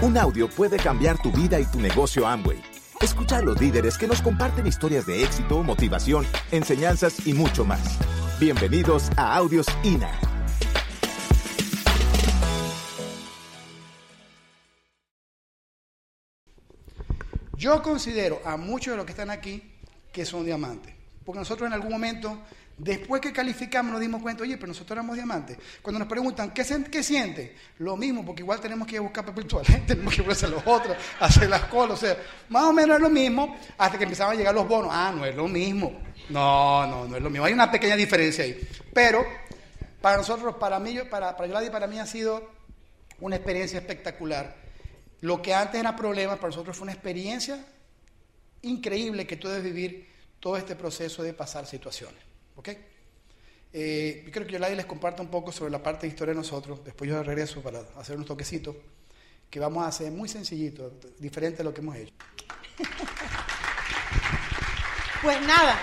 Un audio puede cambiar tu vida y tu negocio Amway. Escucha a los líderes que nos comparten historias de éxito, motivación, enseñanzas y mucho más. Bienvenidos a Audios INA. Yo considero a muchos de los que están aquí que son diamantes. Porque nosotros en algún momento, después que calificamos, nos dimos cuenta, oye, pero nosotros éramos diamantes. Cuando nos preguntan, ¿qué, qué siente? Lo mismo, porque igual tenemos que buscar papel toalete, tenemos que ponerse los otros, hacer las colas. O sea, más o menos es lo mismo hasta que empezaban a llegar los bonos. Ah, no es lo mismo. No, no, no es lo mismo. Hay una pequeña diferencia ahí. Pero para nosotros, para mí, para, para Gladys, para mí ha sido una experiencia espectacular lo que antes era problema, para nosotros fue una experiencia increíble que tú debes vivir todo este proceso de pasar situaciones. ¿Ok? Eh, yo creo que yo les comparto un poco sobre la parte de historia de nosotros. Después yo regreso para hacer unos toquecitos que vamos a hacer muy sencillito, diferente a lo que hemos hecho. Pues nada,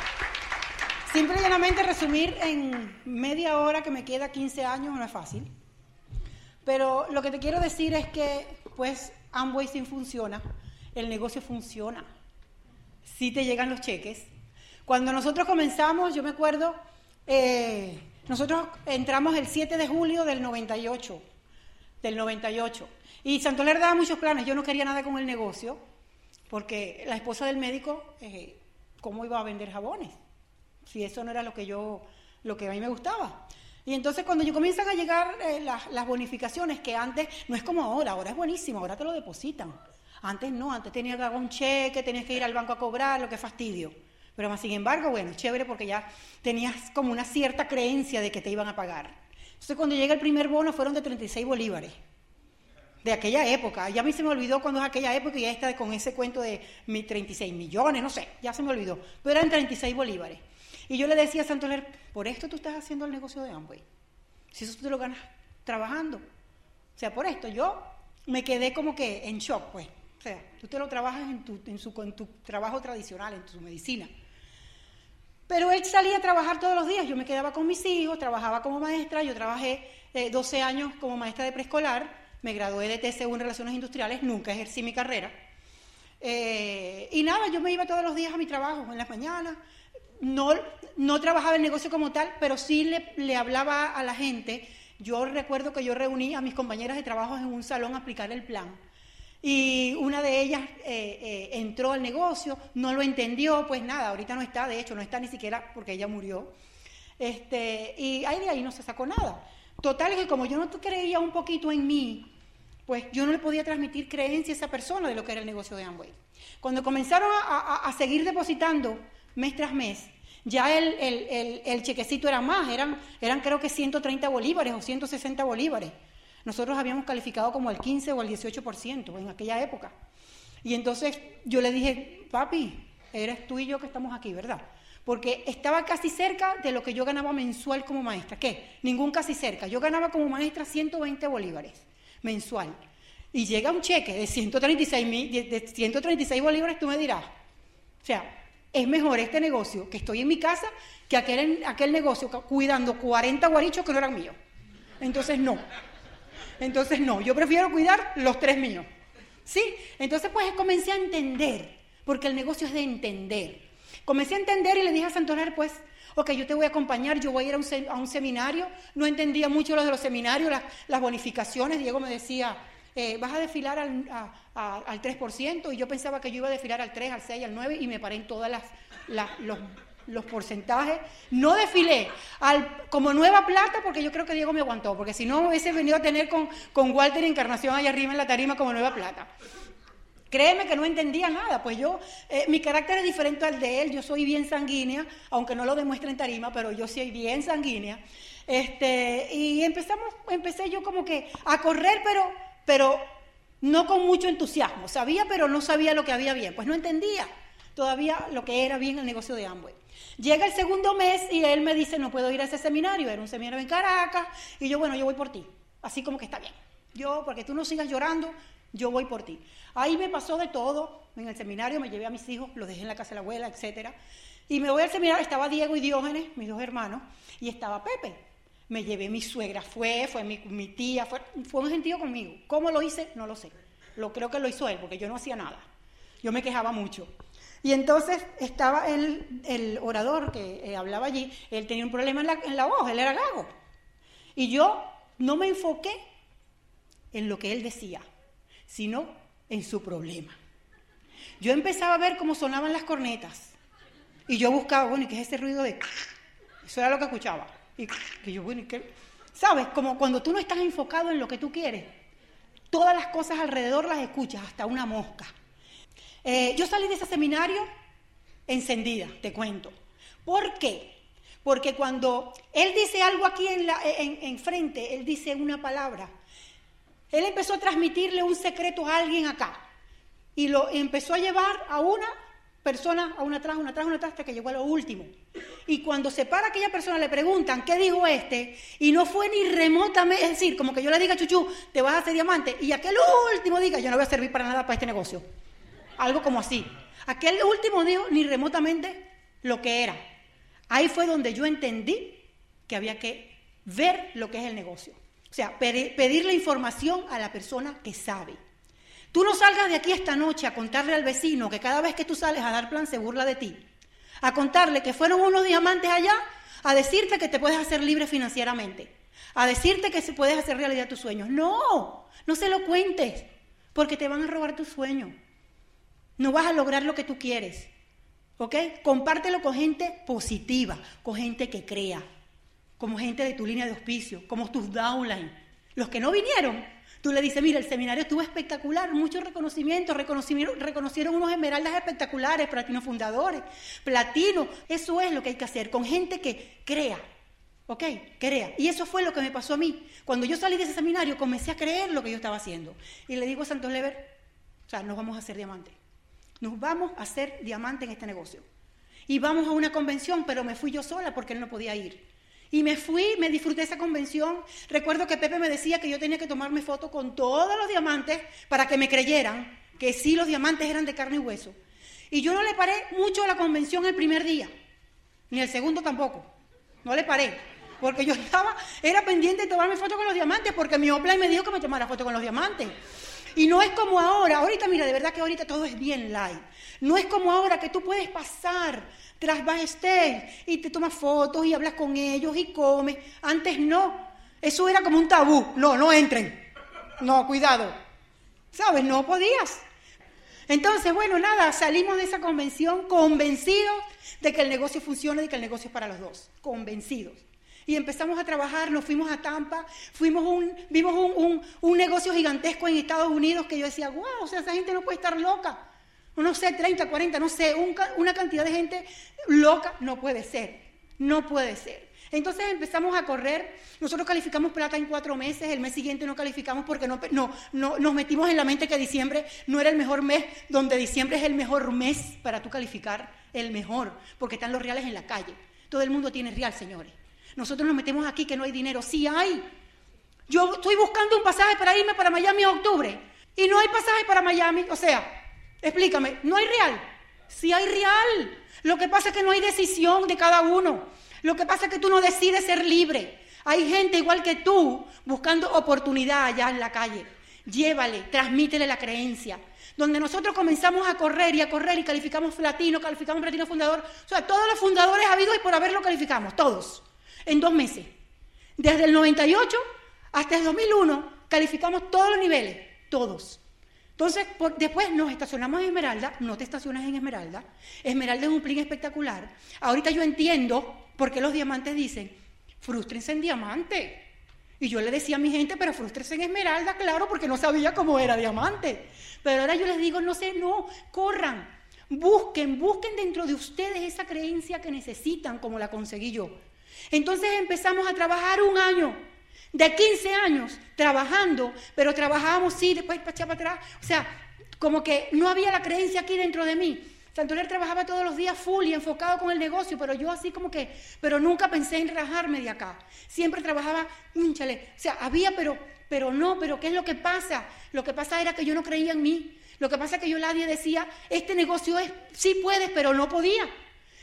simplemente resumir en media hora que me queda 15 años no es fácil. Pero lo que te quiero decir es que, pues, Amway sí funciona, el negocio funciona, sí te llegan los cheques. Cuando nosotros comenzamos, yo me acuerdo, eh, nosotros entramos el 7 de julio del 98, del 98, y Santoler daba muchos planes, yo no quería nada con el negocio, porque la esposa del médico, eh, ¿cómo iba a vender jabones? Si eso no era lo que yo, lo que a mí me gustaba. Y entonces cuando yo comienzan a llegar eh, las, bonificaciones, que antes no es como ahora, ahora es buenísimo, ahora te lo depositan. Antes no, antes tenías que dar un cheque, tenías que ir al banco a cobrar, lo que fastidio. Pero más sin embargo, bueno, chévere porque ya tenías como una cierta creencia de que te iban a pagar. Entonces cuando llega el primer bono fueron de 36 bolívares. De aquella época. Ya a mí se me olvidó cuando es aquella época y ya está con ese cuento de 36 millones, no sé, ya se me olvidó. Pero eran 36 bolívares. Y yo le decía a Santoler, por esto tú estás haciendo el negocio de Amway. Si eso tú te lo ganas trabajando. O sea, por esto yo me quedé como que en shock, pues. O sea, tú te lo trabajas en tu, en su, tu trabajo tradicional, en tu medicina. Pero él salía a trabajar todos los días. Yo me quedaba con mis hijos, trabajaba como maestra. Yo trabajé 12 eh, años como maestra de preescolar. Me gradué de TCU en Relaciones Industriales. Nunca ejercí mi carrera. Eh, y nada, yo me iba todos los días a mi trabajo, en las mañanas no, no trabajaba el negocio como tal, pero sí le, hablaba a la gente. Yo recuerdo que yo reuní a mis compañeras de trabajo en un salón a aplicar el plan. Y una de ellas eh, eh, entró al negocio, no lo entendió, pues nada, ahorita no está, de hecho, no está ni siquiera porque ella murió. Este, y ahí de ahí no se sacó nada. Total que como yo no creía un poquito en mí, pues yo no le podía transmitir creencia a esa persona de lo que era el negocio de Amway. Cuando comenzaron a seguir depositando mes tras mes, ya el, chequecito era más, eran, eran creo que 130 bolívares o 160 bolívares. Nosotros habíamos calificado como el 15 o el 18% en aquella época. Y entonces yo le dije, papi, eres tú y yo que estamos aquí, ¿verdad? Porque estaba casi cerca de lo que yo ganaba mensual como maestra. ¿Qué? Ningún casi cerca. Yo ganaba como maestra 120 bolívares mensual. Y llega un cheque de 136, de 136 bolívares, tú me dirás. O sea, es mejor este negocio que estoy en mi casa que aquel, aquel negocio cuidando 40 guarichos que no eran míos. Entonces no. Entonces no, yo prefiero cuidar los tres míos. ¿Sí? Entonces pues comencé a entender, porque el negocio es de entender. Comencé a entender y le dije a Santoner, pues, ok, yo te voy a acompañar, yo voy a ir a un, seminario. No entendía mucho lo de los seminarios, las bonificaciones. Diego me decía, eh, vas a desfilar al, al 3% y yo pensaba que yo iba a desfilar al 3, al 6, al 9 y me paré en todos los, los, porcentajes. No desfilé al, como nueva plata porque yo creo que Diego me aguantó, porque si no hubiese venido a tener con, con Walter Encarnación allá arriba en la tarima como nueva plata. Créeme que no entendía nada, pues yo, eh, mi carácter es diferente al de él, yo soy bien sanguínea, aunque no lo demuestre en tarima, pero yo soy bien sanguínea. Este, y empezamos, empecé yo como que a correr, pero pero no con mucho entusiasmo. Sabía, pero no sabía lo que había bien. Pues no entendía todavía lo que era bien el negocio de Amway. Llega el segundo mes y él me dice, no puedo ir a ese seminario, era un seminario en Caracas, y yo, bueno, yo voy por ti, así como que está bien. Yo, porque tú no sigas llorando, yo voy por ti. Ahí me pasó de todo, en el seminario me llevé a mis hijos, los dejé en la casa de la abuela, etc. Y me voy al seminario, estaba Diego y Diógenes, mis dos hermanos, y estaba Pepe. Me llevé mi suegra, fue, fue mi, tía, fue, fue un gentío conmigo. ¿Cómo lo hice? No lo sé. lo creo que lo hizo él, porque yo no hacía nada. Yo me quejaba mucho. Y entonces estaba el, el orador que eh, hablaba allí, él tenía un problema en la, en la voz, él era gago. Y yo no me enfoqué en lo que él decía, sino en su problema. Yo empezaba a ver cómo sonaban las cornetas. Y yo buscaba, bueno, ¿y qué es ese ruido de... Eso era lo que escuchaba. Y que yo, bueno, ¿y qué? ¿Sabes? Como cuando tú no estás enfocado en lo que tú quieres, todas las cosas alrededor las escuchas, hasta una mosca. Eh, yo salí de ese seminario encendida, te cuento. ¿Por qué? Porque cuando él dice algo aquí en, frente, él dice una palabra, él empezó a transmitirle un secreto a alguien acá y lo empezó a llevar a una persona, a una atrás, una atrás, una atrás, hasta que llegó a lo último. Y cuando se para aquella persona, le preguntan, ¿qué dijo este? Y no fue ni remotamente, es decir, como que yo le diga, Chuchu, te vas a hacer diamante, y aquel último diga, yo no voy a servir para nada para este negocio. Algo como así. Aquel último dijo ni remotamente lo que era. Ahí fue donde yo entendí que había que ver lo que es el negocio. O sea, pedirle información a la persona que sabe. Tú no salgas de aquí esta noche a contarle al vecino que cada vez que tú sales a dar plan se burla de ti. A contarle que fueron unos diamantes allá, a decirte que te puedes hacer libre financieramente. A decirte que puedes hacer realidad tus sueños. No, no se lo cuentes, porque te van a robar tus sueños. No vas a lograr lo que tú quieres. ¿Ok? Compártelo con gente positiva, con gente que crea, como gente de tu línea de auspicio, como tus downline. Los que no vinieron, tú le dices, mira, el seminario estuvo espectacular, muchos reconocimientos, reconocieron, reconocieron unos esmeraldas espectaculares, platino fundadores, platino. Eso es lo que hay que hacer, con gente que crea, ¿ok? Crea. Y eso fue lo que me pasó a mí. Cuando yo salí de ese seminario, comencé a creer lo que yo estaba haciendo. Y le digo a Santos Lever, o sea, nos vamos a hacer diamantes. Nos vamos a hacer diamante en este negocio. Y vamos a una convención, pero me fui yo sola porque él no podía ir. Y me fui, me disfruté esa convención. Recuerdo que Pepe me decía que yo tenía que tomarme foto con todos los diamantes para que me creyeran que sí los diamantes eran de carne y hueso. Y yo no le paré mucho a la convención el primer día, ni el segundo tampoco. No le paré, porque yo estaba, era pendiente de tomarme foto con los diamantes, porque mi Opla me dijo que me tomara foto con los diamantes. Y no es como ahora, ahorita mira, de verdad que ahorita todo es bien light. No es como ahora que tú puedes pasar tras backstage y te tomas fotos y hablas con ellos y comes. Antes no. Eso era como un tabú. No, no entren. No, cuidado. ¿Sabes? No podías. Entonces, bueno, nada, salimos de esa convención convencidos de que el negocio funciona y que el negocio es para los dos. Convencidos. Y empezamos a trabajar, nos fuimos a Tampa, fuimos un, vimos un, un, negocio gigantesco en Estados Unidos que yo decía, wow, o sea, esa gente no puede estar loca. No sé, 30, 40, no sé, una cantidad de gente loca no puede ser, no puede ser. Entonces empezamos a correr, nosotros calificamos plata en cuatro meses, el mes siguiente no calificamos porque no, no, no, nos metimos en la mente que diciembre no era el mejor mes, donde diciembre es el mejor mes para tú calificar, el mejor, porque están los reales en la calle. Todo el mundo tiene real, señores. Nosotros nos metemos aquí que no hay dinero. Sí hay. Yo estoy buscando un pasaje para irme para Miami en octubre y no hay pasaje para Miami. O sea, explícame, ¿no hay real? Sí hay real. Lo que pasa es que no hay decisión de cada uno. Lo que pasa es que tú no decides ser libre. Hay gente igual que tú buscando oportunidad allá en la calle. Llévale, transmítele la creencia. Donde nosotros comenzamos a correr y a correr y calificamos platino, calificamos platino fundador. O sea, todos los fundadores habidos y por haberlo calificamos, todos en dos meses. Desde el 98 hasta el 2001 calificamos todos los niveles, todos. Entonces, después nos estacionamos en Esmeralda, no te estacionas en Esmeralda. Esmeralda es un plin espectacular. Ahorita yo entiendo por qué los diamantes dicen, frustrense en diamante. Y yo le decía a mi gente, pero frustrense en Esmeralda, claro, porque no sabía cómo era diamante. Pero ahora yo les digo, no sé, no, corran, busquen, busquen dentro de ustedes esa creencia que necesitan, como la conseguí yo. Entonces empezamos a trabajar un año, de 15 años, trabajando, pero trabajábamos, sí, después para atrás. O sea, como que no había la creencia aquí dentro de mí. Santoler trabajaba todos los días full y enfocado con el negocio, pero yo así como que, pero nunca pensé en rajarme de acá. Siempre trabajaba, hinchale. O sea, había, pero, pero no, pero ¿qué es lo que pasa? Lo que pasa era que yo no creía en mí. Lo que pasa es que yo nadie decía, este negocio es, sí puedes, pero no podía.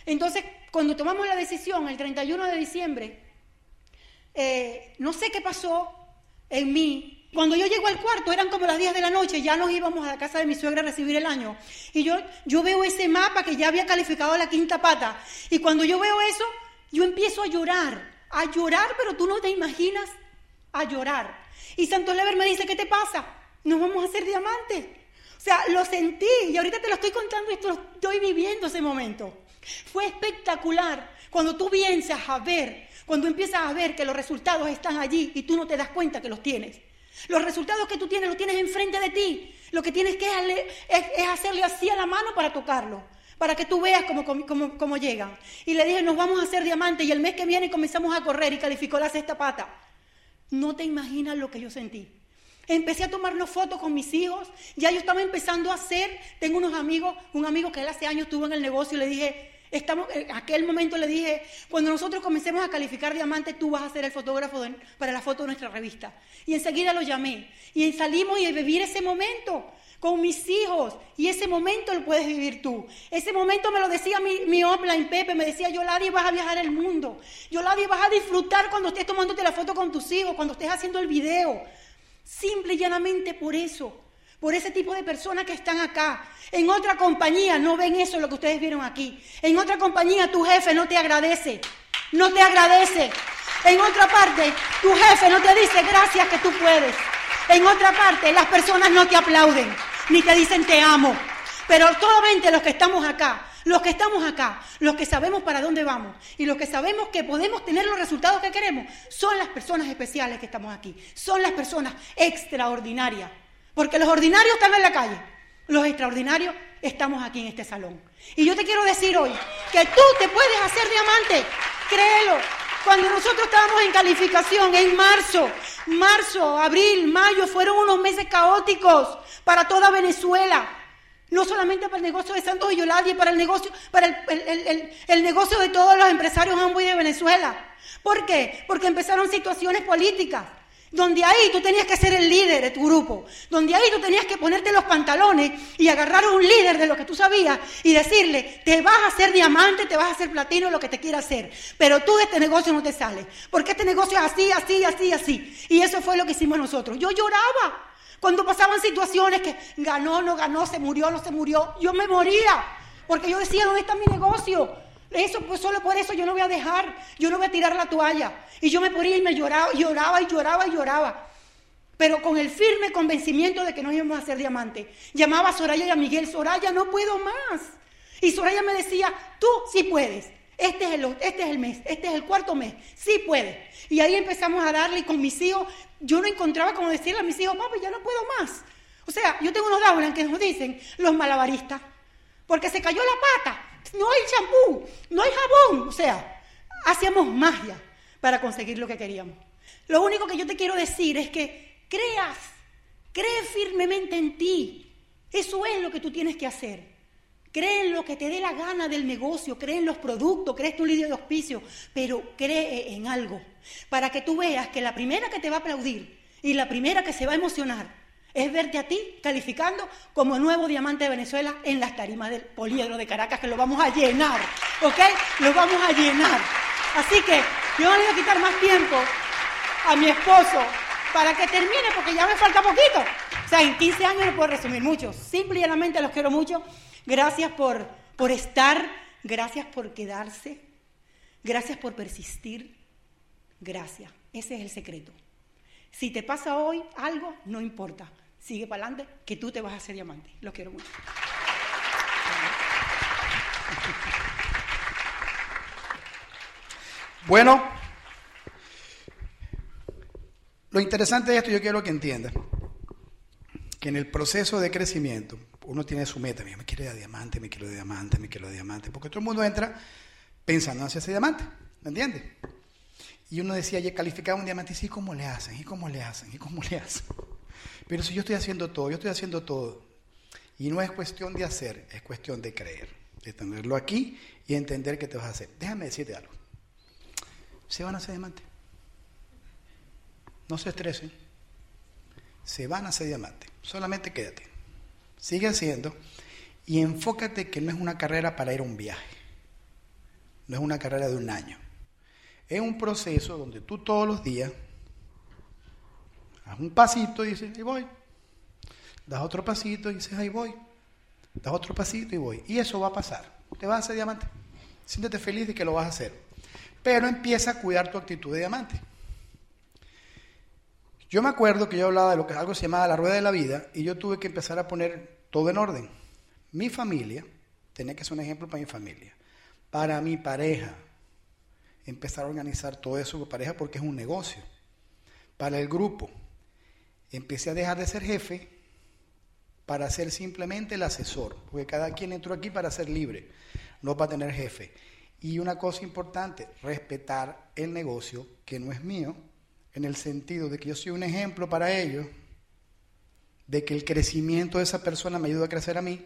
Entonces, cuando tomamos la decisión el 31 de diciembre, eh, no sé qué pasó en mí, Cuando yo llego al cuarto, eran como las 10 de la noche, ya nos íbamos a la casa de mi suegra a recibir el año. Y yo, yo veo ese mapa que ya había calificado la quinta pata. Y cuando yo veo eso, yo empiezo a llorar, a llorar, pero tú no te imaginas, a llorar. Y Santo Lever me dice, ¿qué te pasa? Nos vamos a hacer diamantes. O sea, lo sentí y ahorita te lo estoy contando y estoy viviendo ese momento. Fue espectacular cuando tú piensas a ver, cuando empiezas a ver que los resultados están allí y tú no te das cuenta que los tienes. Los resultados que tú tienes los tienes enfrente de ti. Lo que tienes que es, hacerle así a la mano para tocarlo, para que tú veas cómo, llegan. Y le dije, nos vamos a hacer diamantes y el mes que viene comenzamos a correr y calificó la sexta pata. No te imaginas lo que yo sentí. Empecé a tomarnos fotos con mis hijos, ya yo estaba empezando a hacer, tengo unos amigos, un amigo que él hace años estuvo en el negocio y le dije, Estamos, en aquel momento le dije, cuando nosotros comencemos a calificar diamantes, tú vas a ser el fotógrafo para la foto de nuestra revista. Y enseguida lo llamé. Y salimos y vivir ese momento con mis hijos. Y ese momento lo puedes vivir tú. Ese momento me lo decía mi, mi offline Pepe, me decía, Yoladi, vas a viajar el mundo. Yoladi, vas a disfrutar cuando estés tomándote la foto con tus hijos, cuando estés haciendo el video. Simple y llanamente por eso por ese tipo de personas que están acá. En otra compañía no ven eso lo que ustedes vieron aquí. En otra compañía tu jefe no te agradece, no te agradece. En otra parte tu jefe no te dice gracias que tú puedes. En otra parte las personas no te aplauden ni te dicen te amo. Pero solamente los que estamos acá, los que estamos acá, los que sabemos para dónde vamos y los que sabemos que podemos tener los resultados que queremos, son las personas especiales que estamos aquí, son las personas extraordinarias. Porque los ordinarios están en la calle, los extraordinarios estamos aquí en este salón. Y yo te quiero decir hoy que tú te puedes hacer diamante, créelo. Cuando nosotros estábamos en calificación en marzo, marzo, abril, mayo, fueron unos meses caóticos para toda Venezuela. No solamente para el negocio de Santos y Yoladi, para el negocio, para el, negocio de todos los empresarios Amway de Venezuela. ¿Por qué? Porque empezaron situaciones políticas donde ahí tú tenías que ser el líder de tu grupo, donde ahí tú tenías que ponerte los pantalones y agarrar a un líder de lo que tú sabías y decirle, te vas a hacer diamante, te vas a hacer platino, lo que te quiera hacer, pero tú de este negocio no te sales, porque este negocio es así, así, así, así. Y eso fue lo que hicimos nosotros. Yo lloraba cuando pasaban situaciones que ganó, no ganó, se murió, no se murió, yo me moría, porque yo decía, ¿dónde está mi negocio? Eso, pues solo por eso yo no voy a dejar, yo no voy a tirar la toalla. Y yo me ponía y me lloraba, lloraba y lloraba y lloraba. Pero con el firme convencimiento de que no íbamos a ser diamante. Llamaba a Soraya y a Miguel, Soraya, no puedo más. Y Soraya me decía, tú sí puedes. Este es, el, este es el mes, este es el cuarto mes, sí puedes. Y ahí empezamos a darle y con mis hijos, yo no encontraba como decirle a mis hijos, papi, ya no puedo más. O sea, yo tengo unos daulas que nos dicen los malabaristas, porque se cayó la pata no hay champú, no hay jabón. O sea, hacíamos magia para conseguir lo que queríamos. Lo único que yo te quiero decir es que creas, cree firmemente en ti. Eso es lo que tú tienes que hacer. Cree en lo que te dé la gana del negocio, cree en los productos, cree en tu líder de auspicio, pero cree en algo para que tú veas que la primera que te va a aplaudir y la primera que se va a emocionar es verte a ti calificando como nuevo diamante de Venezuela en las tarimas del poliedro de Caracas, que lo vamos a llenar, ¿ok? Lo vamos a llenar. Así que yo no le voy a quitar más tiempo a mi esposo para que termine, porque ya me falta poquito. O sea, en 15 años no puedo resumir mucho. Simplemente los quiero mucho. Gracias por, por estar, gracias por quedarse, gracias por persistir. Gracias. Ese es el secreto. Si te pasa hoy algo, no importa sigue para adelante, que tú te vas a hacer diamante. Los quiero mucho. Bueno, lo interesante de esto yo quiero que entiendas que en el proceso de crecimiento uno tiene su meta, me quiero de diamante, me quiero de diamante, me quiero de diamante, porque todo el mundo entra pensando en hacerse diamante, ¿me entiendes? Y uno decía, ya calificaba un diamante, y sí, ¿cómo le hacen? ¿Y cómo le hacen? ¿Y cómo le hacen? Pero si yo estoy haciendo todo, yo estoy haciendo todo, y no es cuestión de hacer, es cuestión de creer, de tenerlo aquí y entender que te vas a hacer. Déjame decirte algo. Se van a hacer diamante. No se estresen. Se van a hacer diamante. Solamente quédate. Sigue haciendo y enfócate que no es una carrera para ir a un viaje. No es una carrera de un año. Es un proceso donde tú todos los días Das un pasito y dices, ahí voy. Das otro pasito y dices, ahí voy. Das otro pasito y voy. Y eso va a pasar. Te vas a hacer diamante. Siéntete feliz de que lo vas a hacer. Pero empieza a cuidar tu actitud de diamante. Yo me acuerdo que yo hablaba de lo que algo se llamaba la rueda de la vida y yo tuve que empezar a poner todo en orden. Mi familia, tenía que ser un ejemplo para mi familia. Para mi pareja, empezar a organizar todo eso con pareja porque es un negocio. Para el grupo, empecé a dejar de ser jefe para ser simplemente el asesor, porque cada quien entró aquí para ser libre, no para tener jefe. Y una cosa importante, respetar el negocio que no es mío, en el sentido de que yo soy un ejemplo para ellos, de que el crecimiento de esa persona me ayuda a crecer a mí.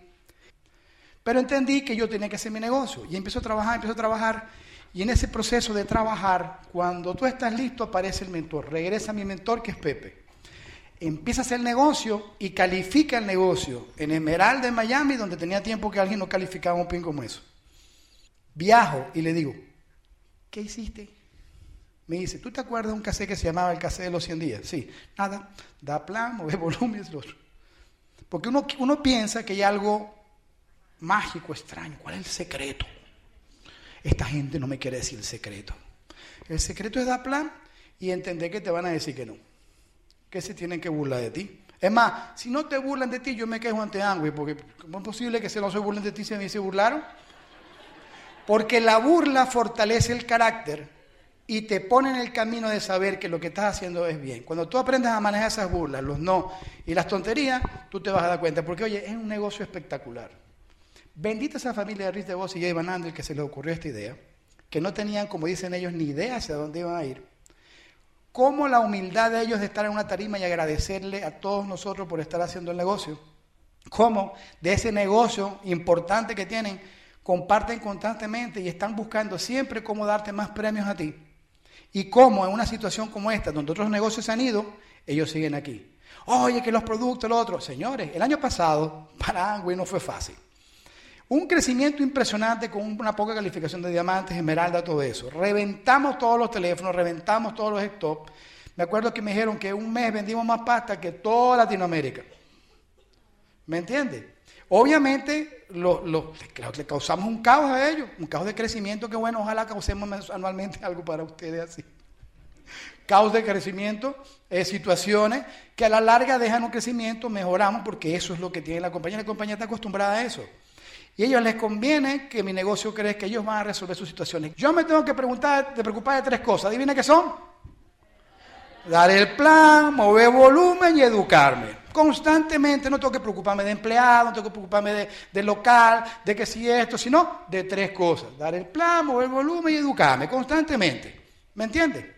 Pero entendí que yo tenía que hacer mi negocio y empiezo a trabajar, empiezo a trabajar y en ese proceso de trabajar, cuando tú estás listo, aparece el mentor. Regresa mi mentor, que es Pepe. Empieza a hacer negocio y califica el negocio en Esmeralda, en Miami, donde tenía tiempo que alguien no calificaba un pin como eso. Viajo y le digo, ¿qué hiciste? Me dice, ¿tú te acuerdas de un cassette que se llamaba el cassette de los 100 días? Sí, nada, da plan, mueve volumen, es lo otro. Porque uno, uno piensa que hay algo mágico, extraño. ¿Cuál es el secreto? esta gente no me quiere decir el secreto. El secreto es dar plan y entender que te van a decir que no, que se tienen que burlar de ti. Es más, si no te burlan de ti, yo me quejo ante Angui, porque ¿cómo es posible que se no se burlen de ti si a mí se burlaron? Porque la burla fortalece el carácter y te pone en el camino de saber que lo que estás haciendo es bien. Cuando tú aprendes a manejar esas burlas, los no y las tonterías, tú te vas a dar cuenta, porque oye, es un negocio espectacular. Bendita esa familia de Riz de Vos y Jay Van Andel que se les ocurrió esta idea, que no tenían, como dicen ellos, ni idea hacia dónde iban a ir. Cómo la humildad de ellos de estar en una tarima y agradecerle a todos nosotros por estar haciendo el negocio. Cómo de ese negocio importante que tienen, comparten constantemente y están buscando siempre cómo darte más premios a ti. Y cómo en una situación como esta, donde otros negocios se han ido, ellos siguen aquí. Oye, que los productos, lo otro. Señores, el año pasado para Angway no fue fácil. Un crecimiento impresionante con una poca calificación de diamantes, esmeralda, todo eso. Reventamos todos los teléfonos, reventamos todos los stop. Me acuerdo que me dijeron que un mes vendimos más pasta que toda Latinoamérica. ¿Me entiendes? Obviamente le causamos un caos a ellos, un caos de crecimiento que bueno, ojalá causemos anualmente algo para ustedes así. Caos de crecimiento, eh, situaciones que a la larga dejan un crecimiento, mejoramos porque eso es lo que tiene la compañía. La compañía está acostumbrada a eso. Y a ellos les conviene que mi negocio crezca, ellos van a resolver sus situaciones. Yo me tengo que preguntar, preocupar de tres cosas. ¿Adivina qué son? Dar el plan, mover volumen y educarme. Constantemente no tengo que preocuparme de empleado, no tengo que preocuparme de, local, de que si esto, sino de tres cosas. Dar el plan, mover volumen y educarme constantemente. ¿Me entiende?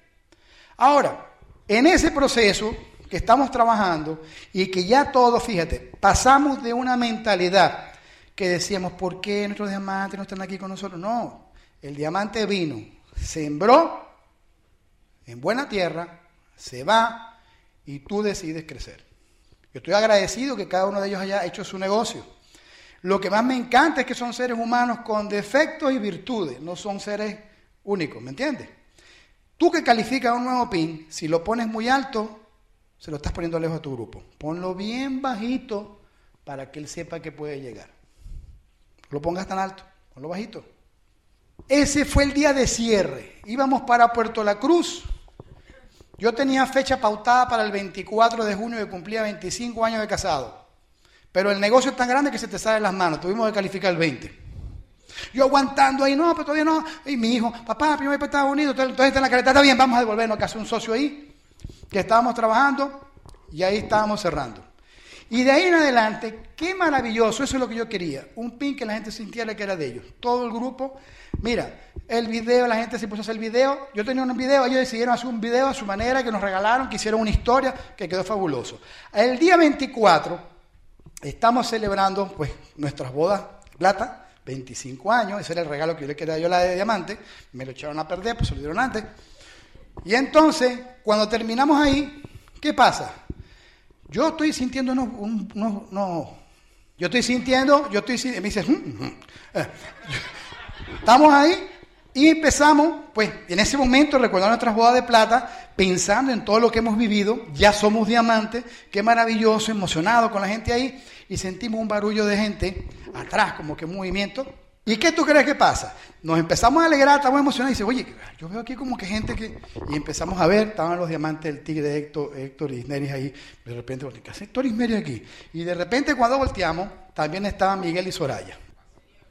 Ahora, en ese proceso que estamos trabajando y que ya todos, fíjate, pasamos de una mentalidad que decíamos, ¿por qué nuestros diamantes no están aquí con nosotros? No, el diamante vino, sembró en buena tierra, se va y tú decides crecer. Yo estoy agradecido que cada uno de ellos haya hecho su negocio. Lo que más me encanta es que son seres humanos con defectos y virtudes, no son seres únicos, ¿me entiendes? Tú que calificas un nuevo pin, si lo pones muy alto, se lo estás poniendo lejos a tu grupo. Ponlo bien bajito para que él sepa que puede llegar lo pongas tan alto, ponlo bajito. Ese fue el día de cierre. Íbamos para Puerto La Cruz. Yo tenía fecha pautada para el 24 de junio que cumplía 25 años de casado. Pero el negocio es tan grande que se te sale las manos. Tuvimos que calificar el 20. Yo aguantando ahí, no, pero todavía no. Y mi hijo, papá, primero voy para Estados Unidos. Entonces está en la carretera, está bien, vamos a devolvernos, que hace un socio ahí, que estábamos trabajando y ahí estábamos cerrando. Y de ahí en adelante, qué maravilloso, eso es lo que yo quería, un pin que la gente sintiera que era de ellos. Todo el grupo, mira, el video, la gente se puso a hacer el video, yo tenía un video, ellos decidieron hacer un video a su manera, que nos regalaron, que hicieron una historia, que quedó fabuloso. El día 24 estamos celebrando pues nuestras bodas plata, 25 años, ese era el regalo que yo le quería yo la de diamante, me lo echaron a perder, pues se lo dieron antes. Y entonces, cuando terminamos ahí, ¿qué pasa? Yo estoy sintiendo no, no, yo estoy sintiendo, yo estoy sintiendo, me dice, mm, mm". Eh, estamos ahí Y empezamos, pues, en ese momento, recordando nuestras bodas de plata, pensando en todo lo que hemos vivido, ya somos diamantes, qué maravilloso, emocionado con la gente ahí, y sentimos un barullo de gente atrás, como que un movimiento. ¿Y qué tú crees que pasa? Nos empezamos a alegrar, estamos emocionados, y dice, oye, yo veo aquí como que gente que... Y empezamos a ver, estaban los diamantes del tigre de Héctor, Héctor Isneris ahí, de repente, ¿qué Héctor Isneris aquí? Y de repente cuando volteamos, también estaban Miguel y Soraya.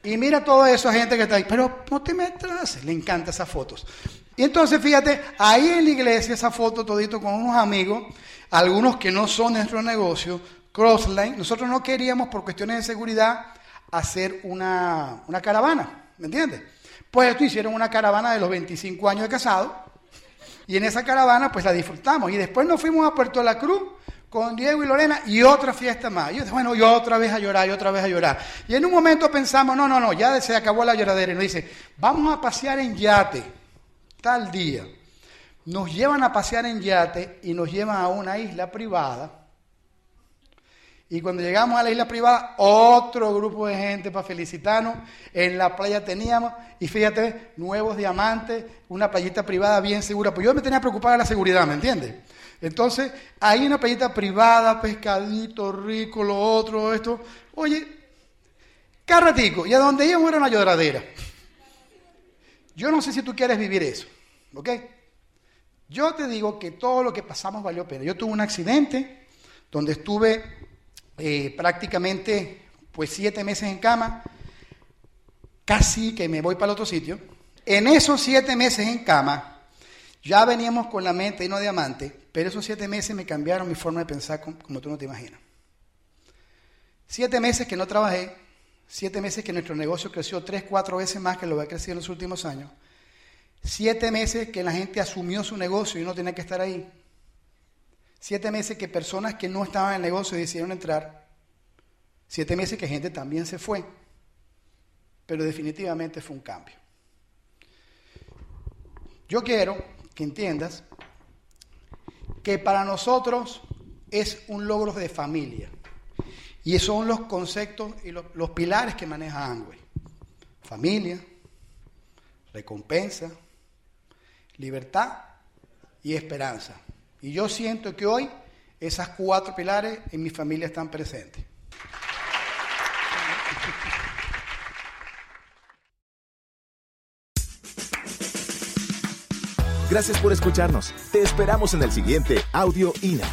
Y mira toda esa gente que está ahí, pero no te metas, le encantan esas fotos. Y entonces fíjate, ahí en la iglesia esa foto todito con unos amigos, algunos que no son nuestro negocio, Crossline, nosotros no queríamos por cuestiones de seguridad hacer una, una caravana, ¿me entiendes? Pues esto hicieron una caravana de los 25 años de casado y en esa caravana pues la disfrutamos y después nos fuimos a Puerto La Cruz con Diego y Lorena y otra fiesta más. Y yo bueno, yo otra vez a llorar, y otra vez a llorar. Y en un momento pensamos, no, no, no, ya se acabó la lloradera. Y nos dice, vamos a pasear en yate, tal día. Nos llevan a pasear en yate y nos llevan a una isla privada. Y cuando llegamos a la isla privada, otro grupo de gente para felicitarnos. En la playa teníamos, y fíjate, nuevos diamantes, una playita privada bien segura. Pues yo me tenía preocupada de la seguridad, ¿me entiendes? Entonces, hay una playita privada, pescadito rico, lo otro, esto. Oye, carratico, y a donde íbamos era una lloradera. Yo no sé si tú quieres vivir eso, ¿ok? Yo te digo que todo lo que pasamos valió pena. Yo tuve un accidente donde estuve eh, prácticamente pues siete meses en cama, casi que me voy para el otro sitio. En esos siete meses en cama, ya veníamos con la mente y no diamante, pero esos siete meses me cambiaron mi forma de pensar como, tú no te imaginas. Siete meses que no trabajé, siete meses que nuestro negocio creció tres, cuatro veces más que lo que ha crecido en los últimos años. Siete meses que la gente asumió su negocio y no tenía que estar ahí. Siete meses que personas que no estaban en el negocio decidieron entrar. Siete meses que gente también se fue. Pero definitivamente fue un cambio. Yo quiero que entiendas que para nosotros es un logro de familia. Y son los conceptos y los, los pilares que maneja Angway. Familia, recompensa, libertad y esperanza. Y yo siento que hoy esas cuatro pilares en mi familia están presentes. Gracias por escucharnos. Te esperamos en el siguiente Audio INA.